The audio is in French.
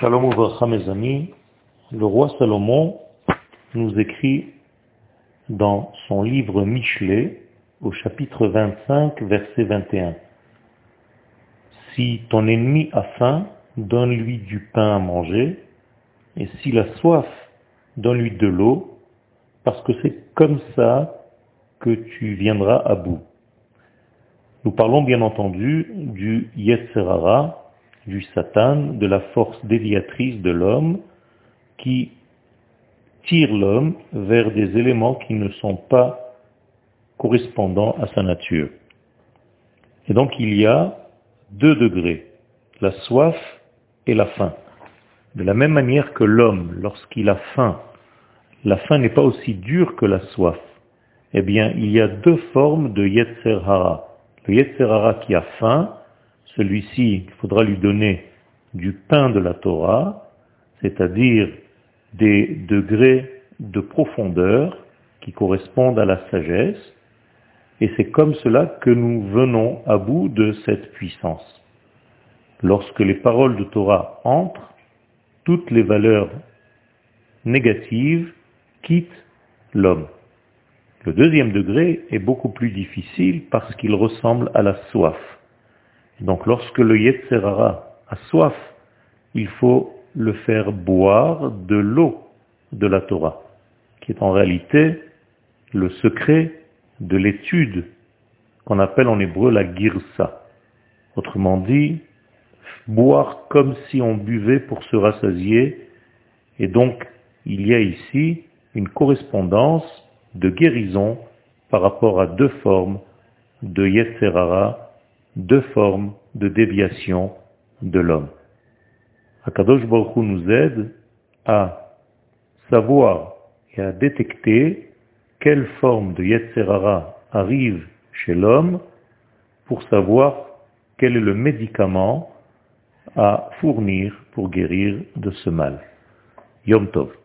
Shalom Ouvracha mes amis, le roi Salomon nous écrit dans son livre Michelet, au chapitre 25, verset 21. Si ton ennemi a faim, donne-lui du pain à manger, et s'il a soif, donne-lui de l'eau, parce que c'est comme ça que tu viendras à bout. Nous parlons bien entendu du Yetzerara, du Satan, de la force déviatrice de l'homme qui tire l'homme vers des éléments qui ne sont pas correspondants à sa nature. Et donc il y a deux degrés, la soif et la faim. De la même manière que l'homme, lorsqu'il a faim, la faim n'est pas aussi dure que la soif. Eh bien, il y a deux formes de Yetzer Hara. Le Yetzer Hara qui a faim, celui-ci, il faudra lui donner du pain de la Torah, c'est-à-dire des degrés de profondeur qui correspondent à la sagesse, et c'est comme cela que nous venons à bout de cette puissance. Lorsque les paroles de Torah entrent, toutes les valeurs négatives quittent l'homme. Le deuxième degré est beaucoup plus difficile parce qu'il ressemble à la soif. Donc lorsque le Yetzerara a soif, il faut le faire boire de l'eau de la Torah, qui est en réalité le secret de l'étude qu'on appelle en hébreu la girsa. Autrement dit, boire comme si on buvait pour se rassasier, et donc il y a ici une correspondance de guérison par rapport à deux formes de Yetzerara deux formes de déviation de l'homme. Akadosh Baruch nous aide à savoir et à détecter quelle forme de Yetzerara arrive chez l'homme pour savoir quel est le médicament à fournir pour guérir de ce mal. Yom Tov.